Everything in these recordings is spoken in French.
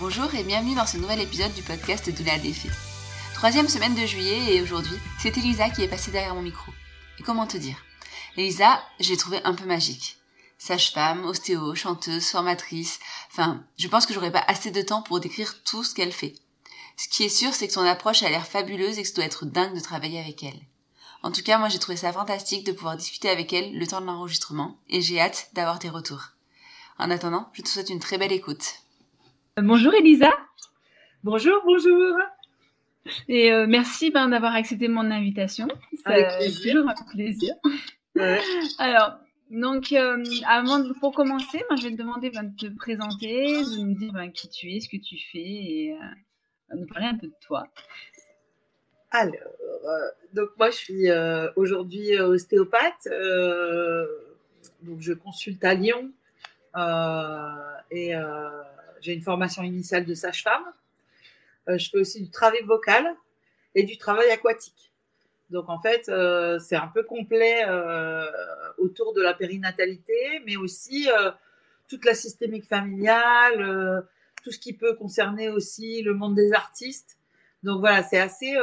Bonjour et bienvenue dans ce nouvel épisode du podcast Doula Défait. Troisième semaine de juillet et aujourd'hui, c'est Elisa qui est passée derrière mon micro. Et comment te dire? Elisa, j'ai trouvé un peu magique. Sage-femme, ostéo, chanteuse, formatrice, enfin, je pense que j'aurais pas assez de temps pour décrire tout ce qu'elle fait. Ce qui est sûr, c'est que son approche a l'air fabuleuse et que ça doit être dingue de travailler avec elle. En tout cas, moi j'ai trouvé ça fantastique de pouvoir discuter avec elle le temps de l'enregistrement et j'ai hâte d'avoir tes retours. En attendant, je te souhaite une très belle écoute. Bonjour Elisa. Bonjour, bonjour. Et euh, merci ben, d'avoir accepté mon invitation. Plaisir. toujours un plaisir. Alors, donc, euh, avant de, pour commencer, ben, je vais te demander ben, de te présenter, de nous dire ben, qui tu es, ce que tu fais et euh, nous parler un peu de toi. Alors, donc moi je suis aujourd'hui ostéopathe, donc je consulte à Lyon et j'ai une formation initiale de sage-femme. Euh, je fais aussi du travail vocal et du travail aquatique. Donc en fait, euh, c'est un peu complet euh, autour de la périnatalité, mais aussi toute la systémique familiale, tout ce qui peut concerner aussi le monde des artistes. Donc voilà, c'est assez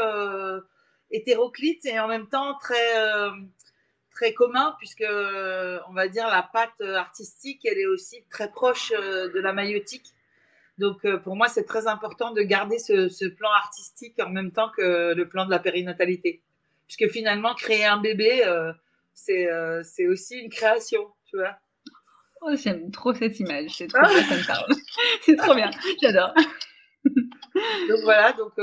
hétéroclite et en même temps très très commun puisque on va dire la patte artistique, elle est aussi très proche de la maïotique. Donc, euh, pour moi, c'est très important de garder ce, plan artistique en même temps que le plan de la périnatalité. Puisque finalement, créer un bébé, euh, euh, c'est aussi une création, tu vois. Oh, j'aime trop cette image. C'est trop c'est trop bien. J'adore. donc voilà, donc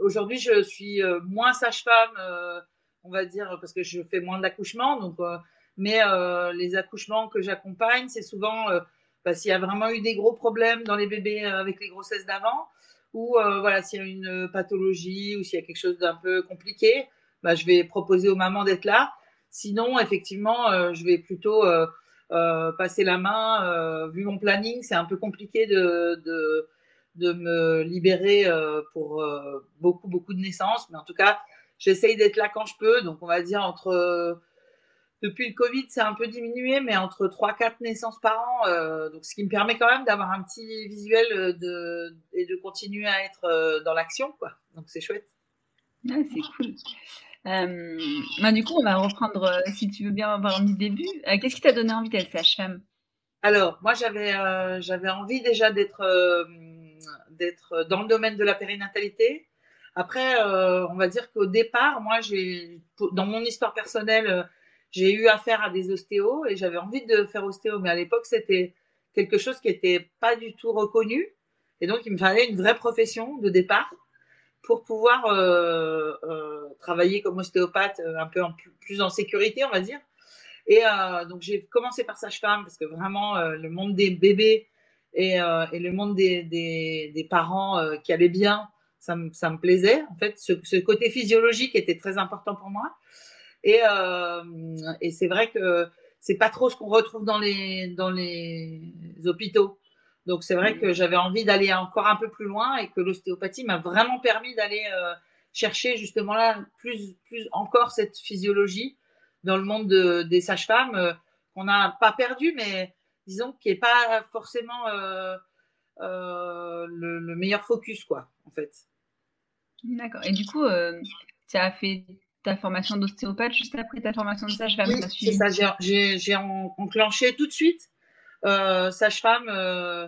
aujourd'hui je suis moins sage-femme, on va dire, parce que je fais moins d'accouchements. Donc, mais les accouchements que j'accompagne, c'est souvent s'il y a vraiment eu des gros problèmes dans les bébés euh, avec les grossesses d'avant, ou euh, voilà, s'il y a une pathologie ou s'il y a quelque chose d'un peu compliqué, bah, je vais proposer aux mamans d'être là. Sinon, effectivement, euh, je vais plutôt passer la main. vu mon planning, c'est un peu compliqué de, de, de me libérer pour beaucoup, beaucoup de naissances. Mais en tout cas, j'essaye d'être là quand je peux. Donc, on va dire entre depuis le Covid, c'est un peu diminué, mais entre 3-4 naissances par an, euh, donc ce qui me permet quand même d'avoir un petit visuel euh, de, et de continuer à être euh, dans l'action, quoi. Donc c'est chouette. c'est cool. bah, du coup, on va reprendre, si tu veux bien avoir du début. Qu'est-ce qui t'a donné envie d'être sage-femme? Alors, moi, j'avais j'avais envie déjà d'être d'être dans le domaine de la périnatalité. Après, on va dire qu'au départ, moi, j'ai dans mon histoire personnelle, j'ai eu affaire à des ostéos et j'avais envie de faire ostéo, mais à l'époque, c'était quelque chose qui n'était pas du tout reconnu. Et donc, il me fallait une vraie profession de départ pour pouvoir euh, euh, travailler comme ostéopathe euh, un peu plus, en sécurité, on va dire. Et donc, j'ai commencé par sage-femme parce que vraiment, le monde des bébés et, le monde des, parents qui allaient bien, ça me, plaisait. En fait, ce, côté physiologique était très important pour moi. Et, et c'est vrai que c'est pas trop ce qu'on retrouve dans les, dans les hôpitaux. Donc c'est vrai que j'avais envie d'aller encore un peu plus loin et que l'ostéopathie m'a vraiment permis d'aller euh, chercher justement là plus, plus encore cette physiologie dans le monde de, des sages-femmes euh, qu'on n'a pas perdu, mais disons qui est pas forcément euh, le, le, meilleur focus quoi en fait. D'accord. Et du coup, tu as fait ta formation d'ostéopathe juste après ta formation de sage-femme. Oui, c'est ça. J'ai enclenché tout de suite euh, sage-femme euh,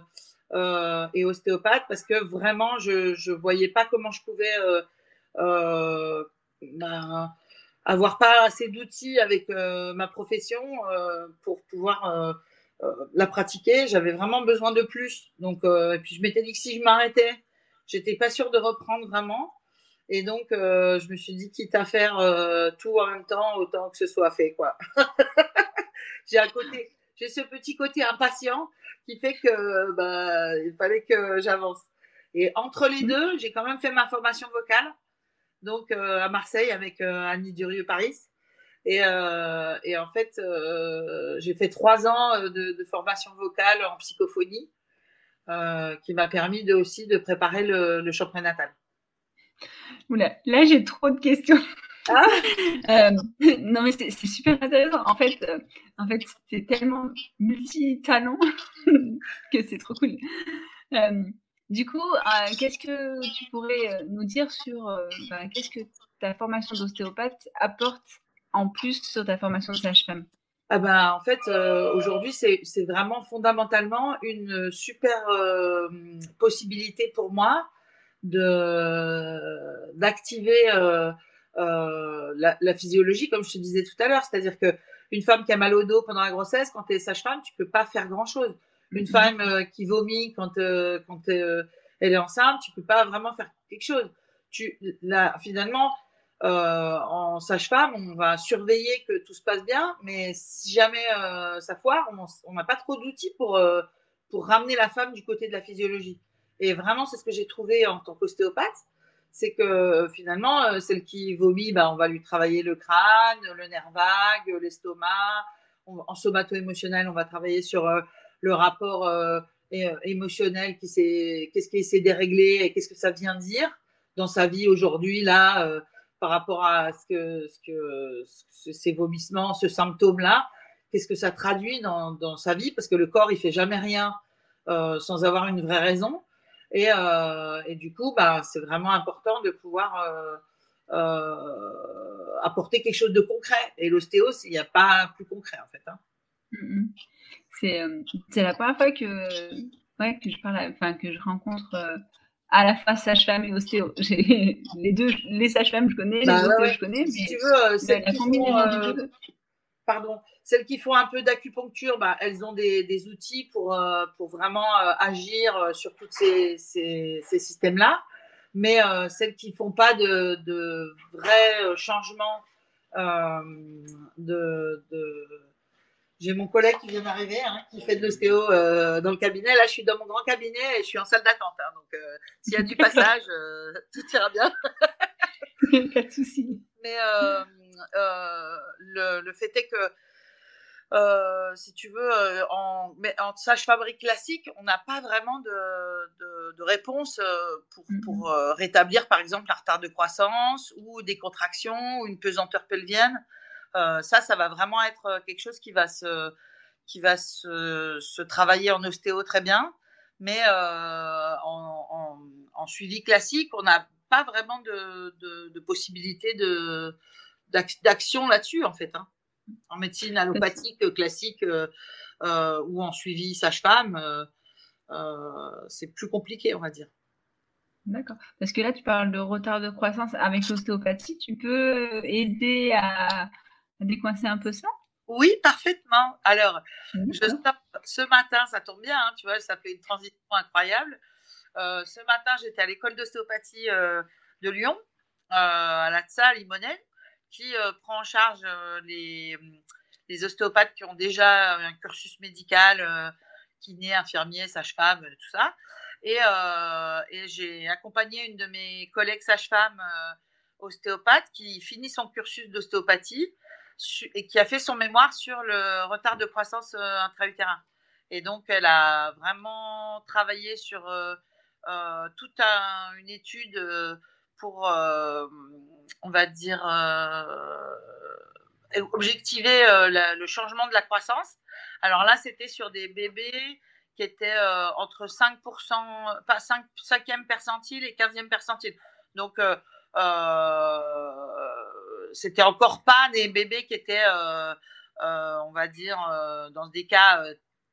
euh, et ostéopathe parce que vraiment, je je voyais pas comment je pouvais ben, avoir pas assez d'outils avec ma profession pour pouvoir la pratiquer. J'avais vraiment besoin de plus. Donc, et puis je m'étais dit que si je m'arrêtais, j'étais pas sûre de reprendre vraiment. Et donc, je me suis dit, quitte à faire tout en même temps, autant que ce soit fait, quoi. J'ai un côté, j'ai ce petit côté impatient qui fait que bah, il fallait que j'avance. Et entre les mmh. deux, j'ai quand même fait ma formation vocale, donc euh, à Marseille avec euh, Annie Durieux-Paris. Et, euh, et, en fait, euh, j'ai fait trois ans de, de, formation vocale en psychophonie, qui m'a permis de, aussi de préparer le, le chant prénatal. Oula, là j'ai trop de questions. Ah euh, non, mais c'est super intéressant. En fait, euh, en fait c'est tellement multi-talent que c'est trop cool. Euh, du coup, qu'est-ce que tu pourrais nous dire sur bah, qu'est-ce que ta formation d'ostéopathe apporte en plus sur ta formation de sage-femme? Ah ben, en fait, aujourd'hui, c'est vraiment fondamentalement une super possibilité pour moi de d'activer euh, la, la, physiologie, comme je te disais tout à l'heure. C'est-à-dire que une femme qui a mal au dos pendant la grossesse, quand tu es sage-femme, tu peux pas faire grand-chose. Une mm-hmm. femme euh, qui vomit quand, euh, quand elle est enceinte, tu peux pas vraiment faire quelque chose. Tu, là, finalement, en sage-femme, on va surveiller que tout se passe bien, mais si jamais ça foire, on n'a pas trop d'outils pour, pour ramener la femme du côté de la physiologie. Et vraiment, c'est ce que j'ai trouvé en tant qu'ostéopathe c'est que finalement, euh, celle qui vomit, bah, on va lui travailler le crâne, le nerf vague, l'estomac. En somato-émotionnel, on va travailler sur euh, le rapport euh, émotionnel, qui qu'est-ce qui s'est déréglé et qu'est-ce que ça vient dire dans sa vie aujourd'hui, là, par rapport à ce que, ce que ces vomissements, ce symptôme-là, qu'est-ce que ça traduit dans, dans, sa vie, parce que le corps, il fait jamais rien sans avoir une vraie raison. Et, euh, et du coup, bah, c'est vraiment important de pouvoir euh, euh, apporter quelque chose de concret. Et l'ostéo, il n'y a pas plus concret en fait. Hein. C'est la première fois que, ouais, que je parle, enfin que je rencontre à la fois sage-femme et ostéo. les deux, les sages-femmes je connais, les bah ostéos je connais, mais si tu veux, c'est la combinaison pardon, celles qui font un peu d'acupuncture, bah, elles ont des, des outils pour, euh, pour vraiment euh, agir euh, sur tous ces, ces, ces systèmes-là. Mais celles qui font pas de, de vrais changements de, de... J'ai mon collègue qui vient d'arriver, hein, qui fait de l'ostéo dans le cabinet. Là, je suis dans mon grand cabinet et je suis en salle d'attente. Hein, donc, s'il y a du passage, tout ira bien. pas de souci. Mais le, le, fait est que euh, si tu veux, euh, en, en sage-fabrique classique, on n'a pas vraiment de, de, de réponse pour, mm-hmm. pour rétablir, par exemple, un retard de croissance ou des contractions ou une pesanteur pelvienne. ça, ça va vraiment être quelque chose qui va se, qui va se, se travailler en ostéo très bien. Mais en, en, en, suivi classique, on n'a pas vraiment de, de, possibilité de, d'action là-dessus, en fait. Hein. En médecine allopathique classique euh, euh, ou en suivi sage-femme, euh, c'est plus compliqué, on va dire. D'accord. Parce que là, tu parles de retard de croissance avec l'ostéopathie. Tu peux aider à, décoincer un peu ça? Oui, parfaitement. Alors, je ce matin, ça tombe bien, hein, tu vois, ça fait une transition incroyable. Euh, ce matin, j'étais à l'école d'ostéopathie euh, de Lyon, euh, à la TSA Limonène, qui prend en charge les, les, ostéopathes qui ont déjà un cursus médical, kiné, infirmier, sage-femme, tout ça. Et, j'ai accompagné une de mes collègues sage-femme ostéopathe qui finit son cursus d'ostéopathie et qui a fait son mémoire sur le retard de croissance intra-utérin. Et donc, elle a vraiment travaillé sur euh, toute une étude euh, pour, euh, on va dire, objectiver le changement de la croissance. Alors là, c'était sur des bébés qui étaient entre 5%, pas 5, 5e percentile et 15e percentile. Donc, c'était encore pas des bébés qui étaient, on va dire, dans des cas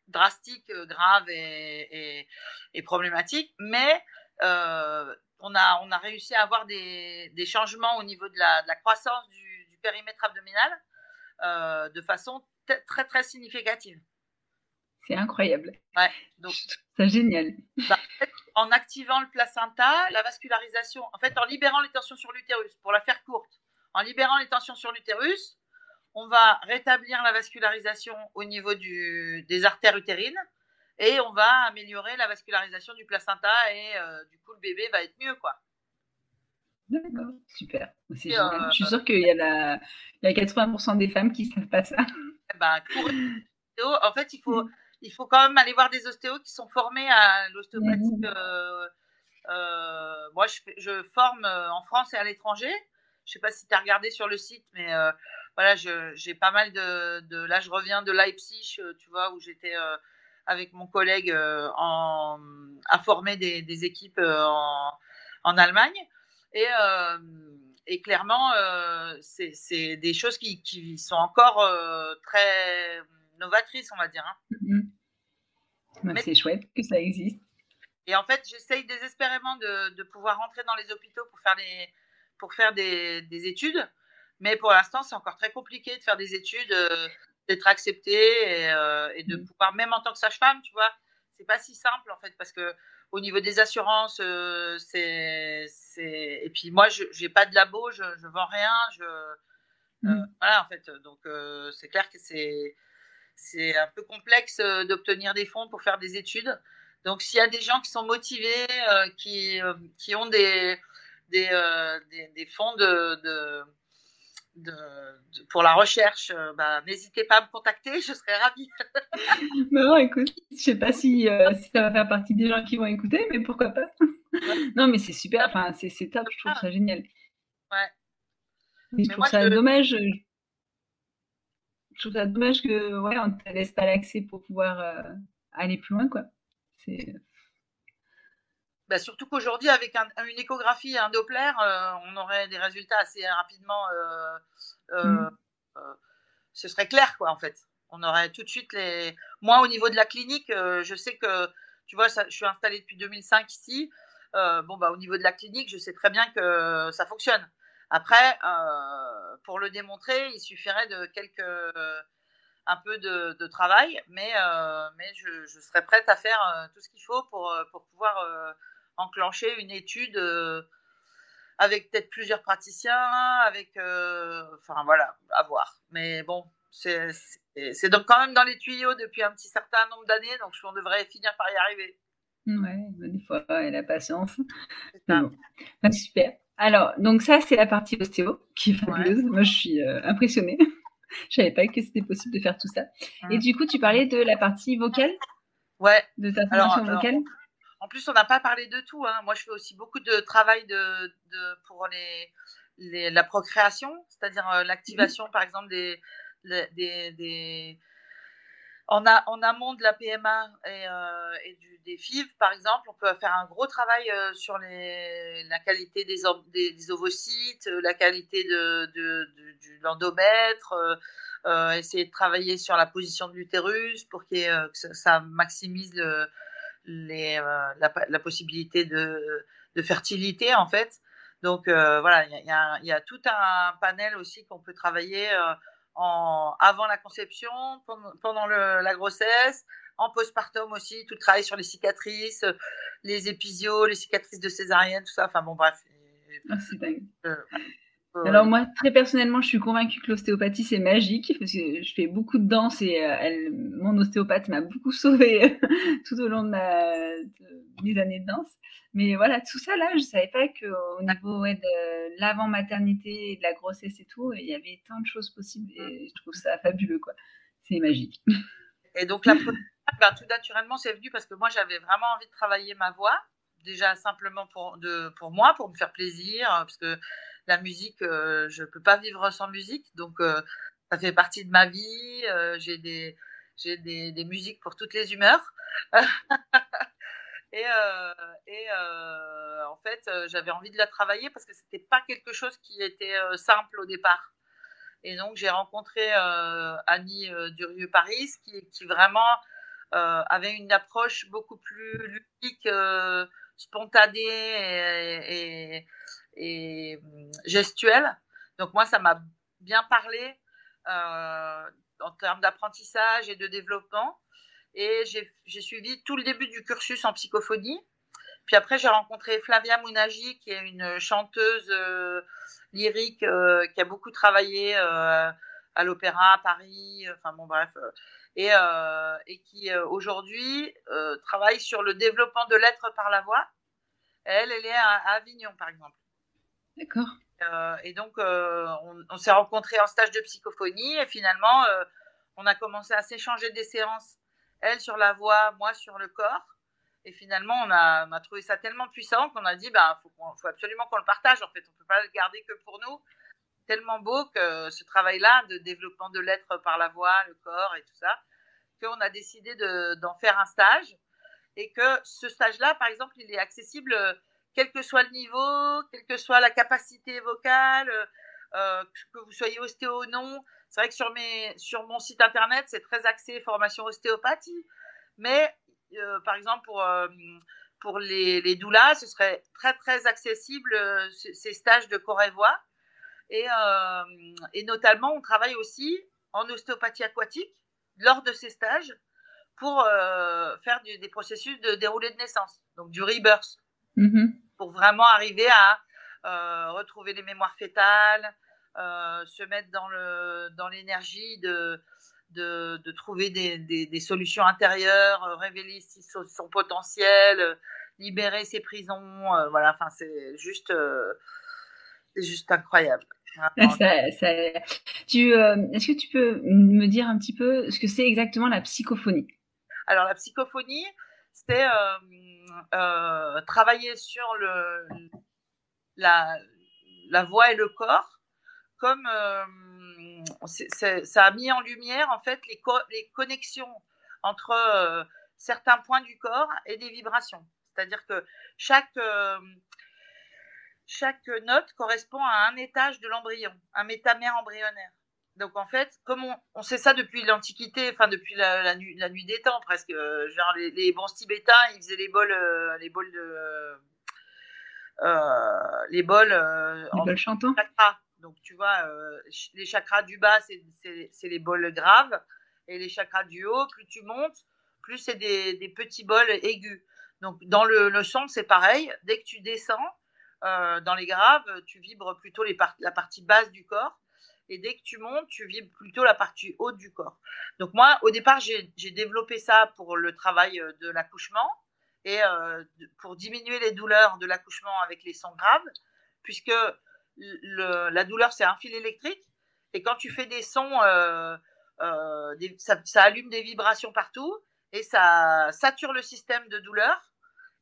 drastique, euh, grave et, et, problématique, mais euh, on, a, on a réussi à avoir des, des changements au niveau de la, de la croissance du, du, périmètre abdominal euh, de façon très très significative. C'est incroyable. Ouais, donc c'est génial. Bah, en activant le placenta, la vascularisation, en fait, en libérant les tensions sur l'utérus, pour la faire courte, en libérant les tensions sur l'utérus, on va rétablir la vascularisation au niveau du, des artères utérines et on va améliorer la vascularisation du placenta et euh, du coup le bébé va être mieux quoi. D'accord, super. Euh, Je suis sûre qu'il y a, la, il y a 80% des femmes qui ne savent pas ça. Eh ben, en fait, il faut, il faut quand même aller voir des ostéos qui sont formés à l'ostéopathie. Euh, moi, je, je, forme en France et à l'étranger. Je ne sais pas si tu as regardé sur le site, mais voilà, j'ai pas mal de, Là, je reviens de Leipzig, tu vois, où j'étais avec mon collègue euh, en, à former des, équipes en, Allemagne. Et, et clairement, c'est des choses qui, qui sont encore très novatrices, on va dire. Hein. Mm-hmm. c'est chouette que ça existe. Et en fait, j'essaye désespérément de, de, pouvoir rentrer dans les hôpitaux pour faire des, pour faire des, des études. Mais pour l'instant, c'est encore très compliqué de faire des études, euh, d'être accepté et, euh, et, de mmh. pouvoir, même en tant que sage-femme, tu vois, c'est pas si simple en fait, parce que au niveau des assurances, euh, c'est, et puis moi, je n'ai pas de labo, je, je vends rien, je, mmh. voilà en fait, donc c'est clair que c'est, c'est un peu complexe d'obtenir des fonds pour faire des études. Donc s'il y a des gens qui sont motivés, qui, qui ont des, des, des, des fonds de, de de, pour la recherche, euh, bah, n'hésitez pas à me contacter, je serai ravie. non, écoute, je sais pas si, euh, si, ça va faire partie des gens qui vont écouter, mais pourquoi pas. non, mais c'est super, enfin, c'est, top, je trouve ça génial. Ouais. je trouve ça dommage. Je trouve ça dommage que ouais, on te laisse pas l'accès pour pouvoir euh, aller plus loin, quoi. C'est bah, surtout qu'aujourd'hui, avec une échographie et un Doppler, euh, on aurait des résultats assez rapidement. Euh, euh, mm. ce serait clair, quoi, en fait. On aurait tout de suite les. Moi, au niveau de la clinique, je sais que, tu vois, ça, je suis installée depuis 2005 ici. bon, bah, au niveau de la clinique, je sais très bien que ça fonctionne. Après, pour le démontrer, il suffirait de quelques un peu de, travail, mais, mais je, je, serais prête à faire tout ce qu'il faut pour, pour pouvoir enclencher une étude euh, avec peut-être plusieurs praticiens, avec, euh, enfin voilà, à voir. Mais bon, c'est donc quand même dans les tuyaux depuis un petit certain nombre d'années, donc on devrait finir par y arriver. Ouais, des fois, et la patience. Bah, super. Alors, donc ça, c'est la partie ostéo qui est fabuleuse. Moi, je suis euh, impressionnée. je savais pas que c'était possible de faire tout ça. Et du coup, tu parlais de la partie vocale? Ouais. De ta formation vocale? En plus, on n'a pas parlé de tout. Hein. Moi, je fais aussi beaucoup de travail pour la procréation, c'est-à-dire euh, l'activation, par exemple, des, en, a, en amont de la PMA et, et du, des FIV, par exemple, on peut faire un gros travail sur les, la qualité des, ovocytes, la qualité de, l'endomètre, essayer de travailler sur la position de l'utérus pour que ça maximise le, les, la, la, possibilité de, de fertilité, en fait. Donc euh, voilà, il y, y, a tout un panel aussi qu'on peut travailler euh, en, avant la conception, pendant, le, la grossesse, en postpartum aussi, tout le travail sur les cicatrices, les épisios, les cicatrices de césarienne, tout ça. Enfin bon, bref. Ah, c'est dingue. Euh, alors moi, très personnellement, je suis convaincue que l'ostéopathie c'est magique parce que je fais beaucoup de danse et elle, mon ostéopathe m'a beaucoup sauvée tout au long de, ma, de mes années de danse. Mais voilà, tout ça là, je savais pas qu'au niveau de l'avant-maternité et de la grossesse et tout, il y avait tant de choses possibles et je trouve ça fabuleux, quoi. C'est magique. Et donc, la première, ben, tout naturellement, c'est venu parce que moi, j'avais vraiment envie de travailler ma voix. Déjà, simplement pour, de, pour moi, pour me faire plaisir, parce que la musique, euh, je ne peux pas vivre sans musique. Donc, euh, ça fait partie de ma vie. Euh, j'ai des, j'ai des, musiques pour toutes les humeurs. Et, euh, et en fait, j'avais envie de la travailler parce que c'était pas quelque chose qui était simple au départ. Et donc, j'ai rencontré Annie Durieux-Paris qui, qui vraiment avait une approche beaucoup plus ludique, spontanée et, et, hum, gestuelle. Donc, moi, ça m'a bien parlé en termes d'apprentissage et de développement. Et j'ai suivi tout le début du cursus en psychophonie. Puis après, j'ai rencontré Flavia Mounagi, qui est une chanteuse euh, lyrique euh, qui a beaucoup travaillé euh, à l'opéra à Paris, enfin bon, bref, et, et qui aujourd'hui travaille sur le développement de l'être par la voix. Elle, elle est à, Avignon, par exemple. D'accord. et donc, on, on s'est rencontrés en stage de psychophonie et finalement, on a commencé à s'échanger des séances elle sur la voix, moi sur le corps. Et finalement, on a, trouvé ça tellement puissant qu'on a dit, bah, faut, absolument qu'on le partage. En fait, on peut pas le garder que pour nous. Tellement beau que ce travail-là de développement de l'être par la voix, le corps et tout ça, qu'on a décidé d'en faire un stage. Et que ce stage-là, par exemple, il est accessible quel que soit le niveau, quelle que soit la capacité vocale, euh, que vous soyez ostéo ou non. C'est vrai que sur, mon site internet, c'est très axé formation ostéopathie. Mais euh, par exemple, pour, euh, les, les doulas, ce serait très très accessible euh, ces stages de corps et voix. Et notamment, on travaille aussi en ostéopathie aquatique lors de ces stages pour faire des processus de déroulé de naissance, donc du rebirth, mm-hmm. pour vraiment arriver à retrouver les mémoires fétales, euh, se mettre dans le dans l'énergie de, de, de trouver des, des, des, solutions intérieures, euh, révéler son, son, potentiel, euh, libérer ses prisons. voilà, enfin c'est juste c'est juste incroyable. Ça, ça, tu, est-ce que tu peux me dire un petit peu ce que c'est exactement la psychophonie? Alors la psychophonie, c'est euh, travailler sur le, la, la voix et le corps comme euh, ça a mis en lumière en fait les, les connexions entre euh, certains points du corps et des vibrations. C'est-à-dire que euh, chaque note correspond à un étage de l'embryon, un métamère embryonnaire. Donc en fait, comme on, sait ça depuis l'Antiquité, enfin depuis la, la, nuit, la, nuit, des temps presque, genre les, les, bons tibétains, ils faisaient les bols, les bols de, les bols, les bols chantants. Donc, tu vois, euh, les chakras du bas, c'est les bols graves. Et les chakras du haut, plus tu montes, plus c'est des, des, petits bols aigus. Donc, dans le, le son, c'est pareil. Dès que tu descends euh, dans les graves, tu vibres plutôt les la partie basse du corps. Et dès que tu montes, tu vibres plutôt la partie haute du corps. Donc, moi, au départ, j'ai développé ça pour le travail euh, de l'accouchement et euh, pour diminuer les douleurs de l'accouchement avec les sons graves, puisque la douleur, c'est un fil électrique. Et quand tu fais des sons, euh, ça, allume des vibrations partout et ça sature le système de douleur.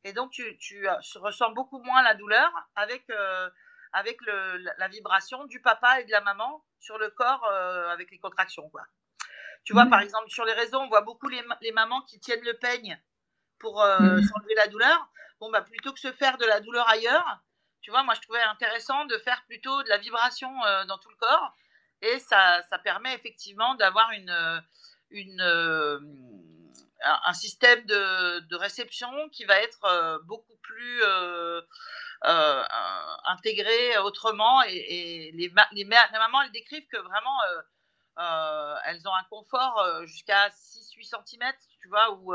Et donc, tu, ressens beaucoup moins la douleur avec, la vibration du papa et de la maman sur le corps euh, avec les contractions. Quoi. Tu vois, par exemple, sur les réseaux, on voit beaucoup les, les mamans qui tiennent le peigne pour euh, mmh. s'enlever la douleur. Bon, bah, plutôt que se faire de la douleur ailleurs, tu vois, moi, je trouvais intéressant de faire plutôt de la vibration euh, dans tout le corps. Et ça, ça permet effectivement d'avoir une, une, euh, un système de, de, réception qui va être beaucoup plus intégré autrement. Et, les, les, les, mamans, elles décrivent que vraiment, elles ont un confort jusqu'à 6-8 cm, tu vois, où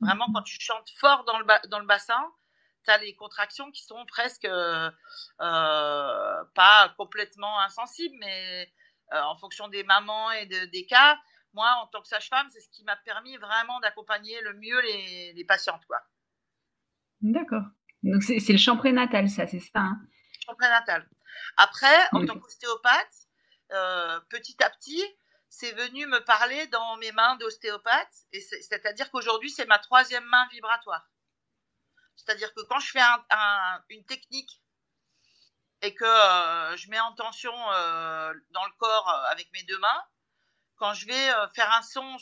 Vraiment, quand tu chantes fort dans le, dans le bassin, tu as les contractions qui sont presque euh, pas complètement insensibles, mais euh, en fonction des mamans et des cas, moi, en tant que sage-femme, c'est ce qui m'a permis vraiment d'accompagner le mieux les, les patientes. quoi. D'accord. Donc, c'est le chant prénatal, ça, c'est ça hein? Chant prénatal. Après, en tant qu'ostéopathe, euh, petit à petit, c'est venu me parler dans mes mains d'ostéopathe, c'est-à-dire qu'aujourd'hui, c'est ma troisième main vibratoire. C'est-à-dire que quand je fais une technique et que euh, je mets en tension euh, dans le corps avec mes deux mains, quand je vais faire un son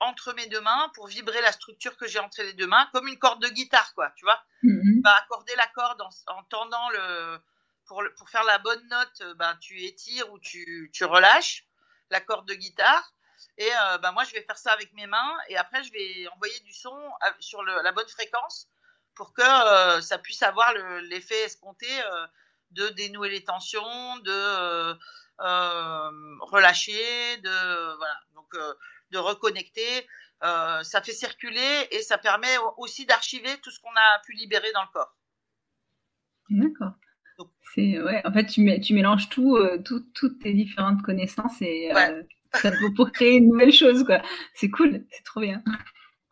entre mes deux mains pour vibrer la structure que j'ai entre les deux mains, comme une corde de guitare, quoi, tu vois. Mm accorder la corde en, tendant le pour, pour, faire la bonne note, ben, tu étires ou tu, tu relâches la corde de guitare. Et euh, bah, moi, je vais faire ça avec mes mains. Et après, je vais envoyer du son sur la bonne fréquence pour que euh, ça puisse avoir l'effet escompté euh, de dénouer les tensions, de relâcher, de, voilà, donc, de reconnecter. ça fait circuler et ça permet aussi d'archiver tout ce qu'on a pu libérer dans le corps. D'accord. C'est ouais, en fait, tu, tu mélanges tout, euh, tout, toutes tes différentes connaissances et euh, pour créer une nouvelle chose, quoi. C'est cool, c'est trop bien.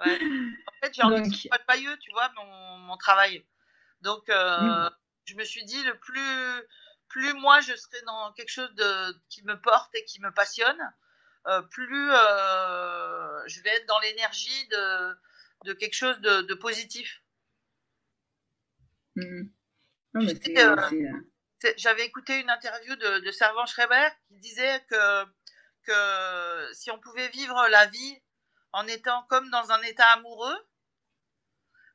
Ouais. En fait, j'ai envie de pas pailleux, tu vois, mon, mon travail. Donc, euh, je me suis dit, le plus, plus moi je serai dans quelque chose de, qui me porte et qui me passionne, plus je vais être dans l'énergie de, de quelque chose de, de positif. Mmh. J'avais écouté une interview de, de Servan Schreiber qui disait que, que si on pouvait vivre la vie en étant comme dans un état amoureux,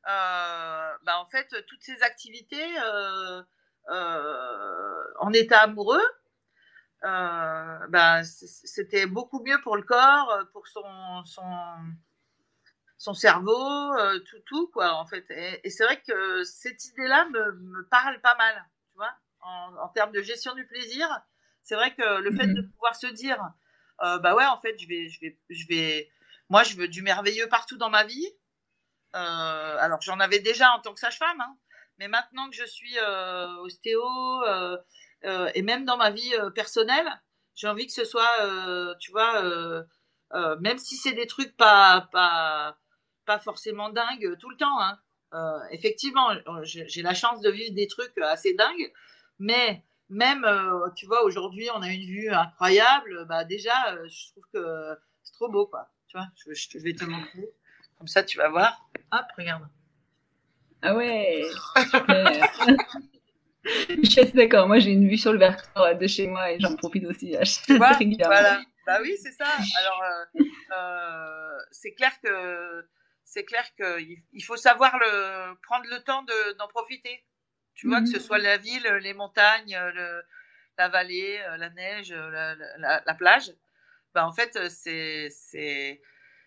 euh, bah en fait, toutes ces activités euh, euh, en état amoureux, bah, c'était beaucoup mieux pour le corps, pour son, son, son cerveau, euh, tout, tout, quoi, en fait. Et, c'est vrai que cette idée-là me, me, parle pas mal, tu vois, en, en, termes de gestion du plaisir. C'est vrai que le fait de mhm. pouvoir se dire, euh, bah ouais, en fait, je vais, je vais, je vais, moi, je veux du merveilleux partout dans ma vie. Euh, alors, j'en avais déjà en tant que sage-femme, hein, mais maintenant que je suis euh, ostéo euh, euh, et même dans ma vie personnelle, j'ai envie que ce soit, tu vois, même si c'est des trucs pas, pas, pas forcément dingue tout le temps. Hein. Euh, effectivement, j'ai la chance de vivre des trucs assez dingues, mais même, euh, tu vois, aujourd'hui, on a une vue incroyable. Bah déjà, euh, je trouve que c'est trop beau, quoi. Tu vois, je, vais te montrer. Comme ça, tu vas voir. Hop, regarde. Ah ouais. je suis d'accord. Moi, j'ai une vue sur le Vercors de chez moi et j'en profite aussi. Tu vois, voilà. Bah oui, c'est ça. Alors, euh, c'est clair que c'est clair qu'il faut savoir le, prendre le temps d'en profiter. Tu vois, que ce mhm. soit la ville, les montagnes, le, la vallée, euh, la neige, la, la, plage. Ben, en fait, c'est, c'est,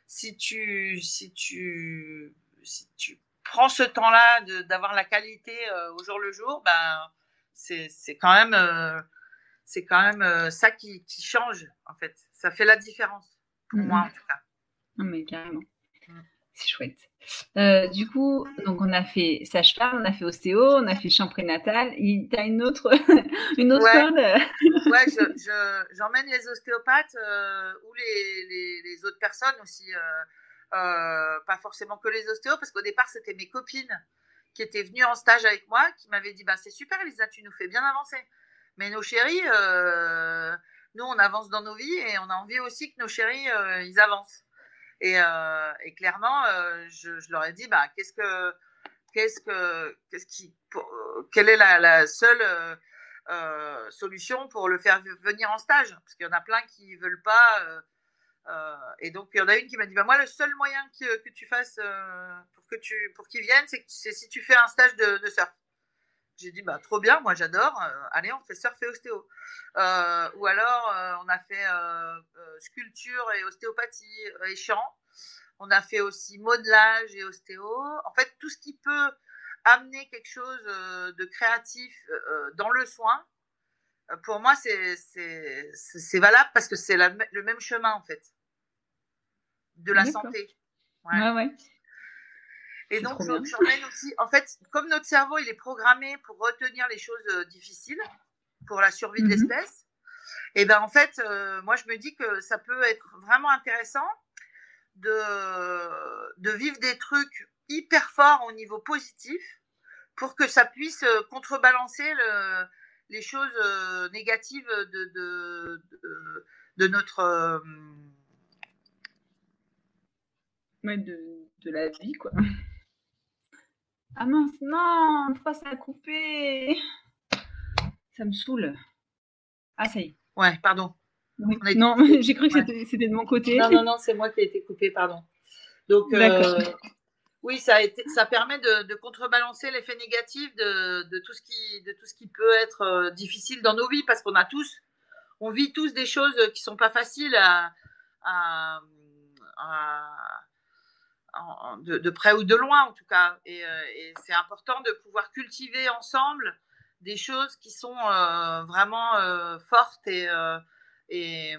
si tu, si tu, si tu prends ce temps-là d'avoir la qualité euh, au jour le jour, ben, c'est, quand même, euh, c'est quand même ça qui, qui change, en fait. Ça fait la différence, pour moi, mhm. en tout cas. Non, mais carrément. C'est chouette. Euh, du coup, donc on a fait sage-femme, on a fait ostéo, on a fait champ prénatal. Tu as une autre, une autre ouais. Ouais, j'emmène les ostéopathes euh, ou les, les, les, autres personnes aussi. Euh, pas forcément que les ostéos, parce qu'au départ, c'était mes copines qui étaient venues en stage avec moi, qui m'avaient dit bah, C'est super, Elisa, tu nous fais bien avancer. Mais nos chéris, euh, nous, on avance dans nos vies et on a envie aussi que nos chéris, euh, ils avancent. Et, clairement, je, leur ai dit, bah, qu'est-ce que, qu'est-ce que, qu'est-ce qui, quelle est la, la seule solution pour le faire venir en stage? Parce qu'il y en a plein qui veulent pas et donc, il y en a une qui m'a dit bah, Moi, le seul moyen que, tu fasses pour que tu pour qu'ils viennent, c'est si tu fais un stage de, surf. J'ai dit bah trop bien, moi j'adore. allez, on fait surf et ostéo. ou alors on a fait sculpture et ostéopathie et chant. On a fait aussi modelage et ostéo. En fait, tout ce qui peut amener quelque chose euh, de créatif euh, euh, dans le soin, pour moi, c'est valable parce que c'est le même chemin, en fait, de la santé. Ouais, ouais. Et donc, j'emmène aussi, en fait, comme notre cerveau, il est programmé pour retenir les choses difficiles, pour la survie de mmh l'espèce, et ben en fait, moi, je me dis que ça peut être vraiment intéressant de, de vivre des trucs hyper forts au niveau positif pour que ça puisse euh, contrebalancer le, les choses euh, négatives de, de, de, notre. De, de, la vie, quoi. Ah mince, non, pourquoi ça a coupé Ça me saoule. Ah, ça y est. Ouais, pardon. Non, j'ai cru que c'était de mon côté. Non, non, non, c'est moi qui ai été coupé, pardon. Donc, euh, oui, ça, a été, ça permet de, de contrebalancer l'effet négatif de, de, tout ce qui, de tout ce qui peut être euh, difficile dans nos vies, parce qu'on a tous, on vit tous des choses qui sont pas faciles à, à, de, près ou de loin, en tout cas. Et, euh, et c'est important de pouvoir cultiver ensemble des choses qui sont vraiment fortes et et,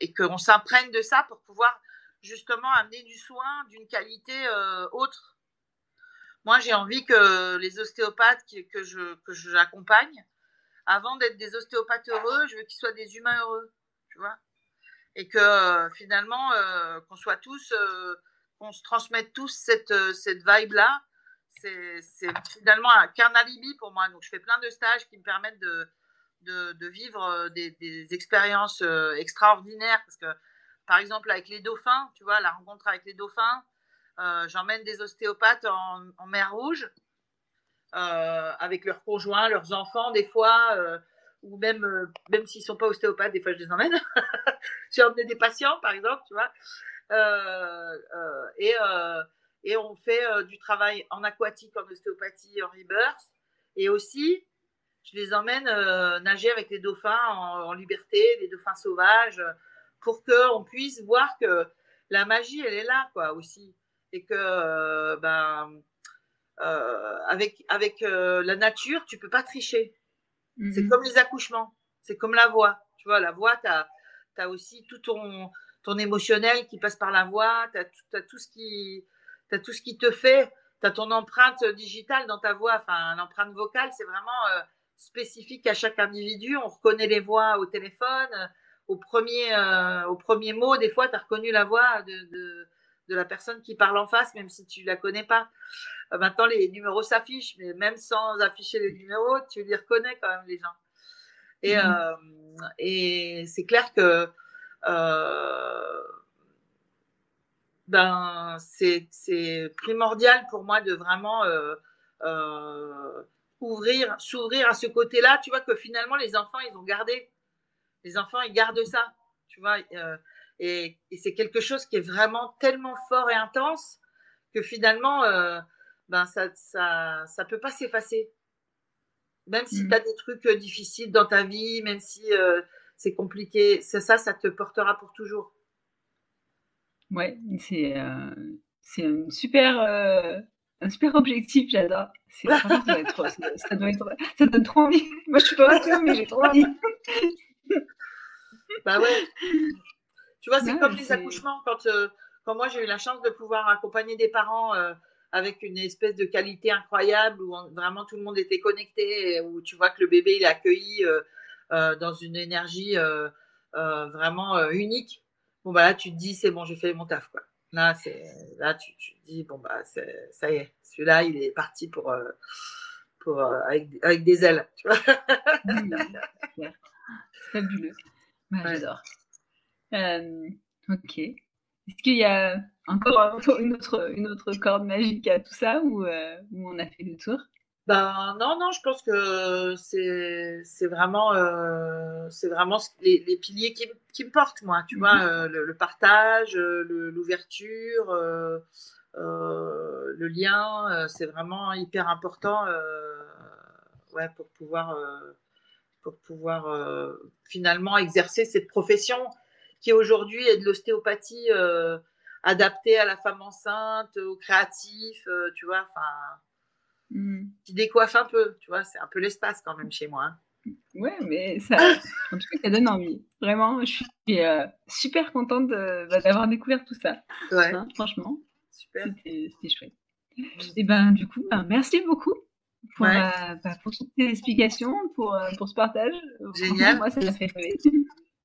et qu'on s'imprègne de ça pour pouvoir justement amener du soin d'une qualité euh, autre. Moi, j'ai envie que les ostéopathes que je que j'accompagne, avant d'être des ostéopathes heureux, je veux qu'ils soient des humains heureux, tu vois, et que euh, finalement euh, qu'on soit tous, qu'on se transmette tous cette cette vibe là. C'est finalement qu'un alibi pour moi. Donc, je fais plein de stages qui me permettent de de, vivre euh, des, expériences euh, extraordinaires. Parce que, par exemple, avec les dauphins, tu vois, la rencontre avec les dauphins, euh, j'emmène des ostéopathes en, mer Rouge, avec leurs conjoints, leurs enfants, des fois, ou même, même s'ils sont pas ostéopathes, des fois je les emmène. J'ai emmené des patients, par exemple, tu vois. et, et on fait du travail en aquatique, en ostéopathie, en rebirth. Et aussi, je les emmène euh, nager avec les dauphins en, liberté, les dauphins sauvages, pour qu'on puisse voir que la magie, elle est là, quoi, aussi. Et que, euh, ben, euh, avec, avec la nature, tu peux pas tricher. C'est mhm. comme les accouchements, c'est comme la voix. Tu vois, la voix, tu as, as, aussi tout ton, ton émotionnel qui passe par la voix, tu as, tout ce qui, as tout ce qui te fait, tu as ton empreinte digitale dans ta voix, enfin, l'empreinte vocale, c'est vraiment spécifique à chaque individu. On reconnaît les voix au téléphone. Euh, au premier, euh, au premier mot, des fois, tu as reconnu la voix de, de, de, la personne qui parle en face, même si tu la connais pas. Euh, maintenant, les numéros s'affichent, mais même sans afficher les numéros, tu les reconnais quand même, les gens. Et, mmh. et c'est clair que ben, c'est primordial pour moi de vraiment ouvrir, s'ouvrir à ce côté-là, tu vois que finalement les enfants ils ont gardé, les enfants ils gardent ça, tu vois, euh, et, c'est quelque chose qui est vraiment tellement fort et intense que finalement euh, ben ça ça ça peut pas s'effacer, même si mmh. tu as des trucs euh, difficiles dans ta vie, même si c'est compliqué, c'est ça, ça te portera pour toujours. Ouais, c'est c'est une super un super objectif, j'adore. Ça, doit être, ça, doit être, ça donne trop envie. Moi, je suis pas sûre, mais j'ai trop envie. bah ouais. Tu vois, c'est comme les accouchements. Quand, euh, quand moi, j'ai eu la chance de pouvoir accompagner des parents euh, avec une espèce de qualité incroyable où vraiment tout le monde était connecté, et où tu vois que le bébé il est accueilli euh, dans une énergie vraiment unique. Bon, bah là, tu te dis, c'est bon, j'ai fait mon taf, quoi. Là, c'est là tu, tu dis bon bah ça y est, celui-là il est parti pour euh, pour euh, avec, avec, des ailes, tu vois. Fabuleux. J'adore. Euh, ok. Est-ce qu'il y a encore une autre, une autre corde magique à tout ça ou, ou on a fait le tour? Ben non, non, je pense que c'est vraiment euh, c'est vraiment les, les, piliers qui, qui, me portent moi, tu vois, mhm. euh, le, partage, euh, l'ouverture, euh, le lien, c'est vraiment hyper important, ouais, pour pouvoir pour pouvoir finalement exercer cette profession qui aujourd'hui est de l'ostéopathie adaptée à la femme enceinte, aux créatifs, tu vois, enfin Mmh. Qui décoiffe un peu, tu vois, c'est un peu l'espace quand même chez moi. Hein. Ouais, mais ça, en tout cas, ça donne envie. Vraiment, je suis euh, super contente bah, d'avoir découvert tout ça. Ouais. Hein, franchement, super. C'était chouette. Et ben, du coup, ben, merci beaucoup pour, euh, bah, pour toutes tes explications, pour, euh, pour ce partage. Génial. Moi, ça m'a fait rêver.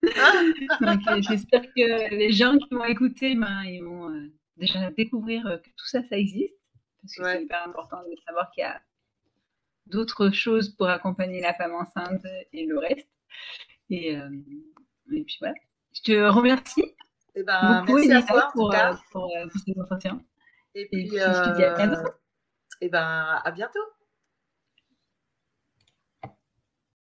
J'espère que les gens qui vont écouter, ben, ils vont déjà découvrir que tout ça, ça existe parce que c'est hyper important de savoir qu'il y a d'autres choses pour accompagner la femme enceinte et le reste. Et, euh, et puis voilà. Je te remercie. Eh ben, beaucoup, merci à toi, pour, euh, pour, euh, pour, cet entretien. Et puis, et puis je te dis à bientôt. Et eh ben, à bientôt.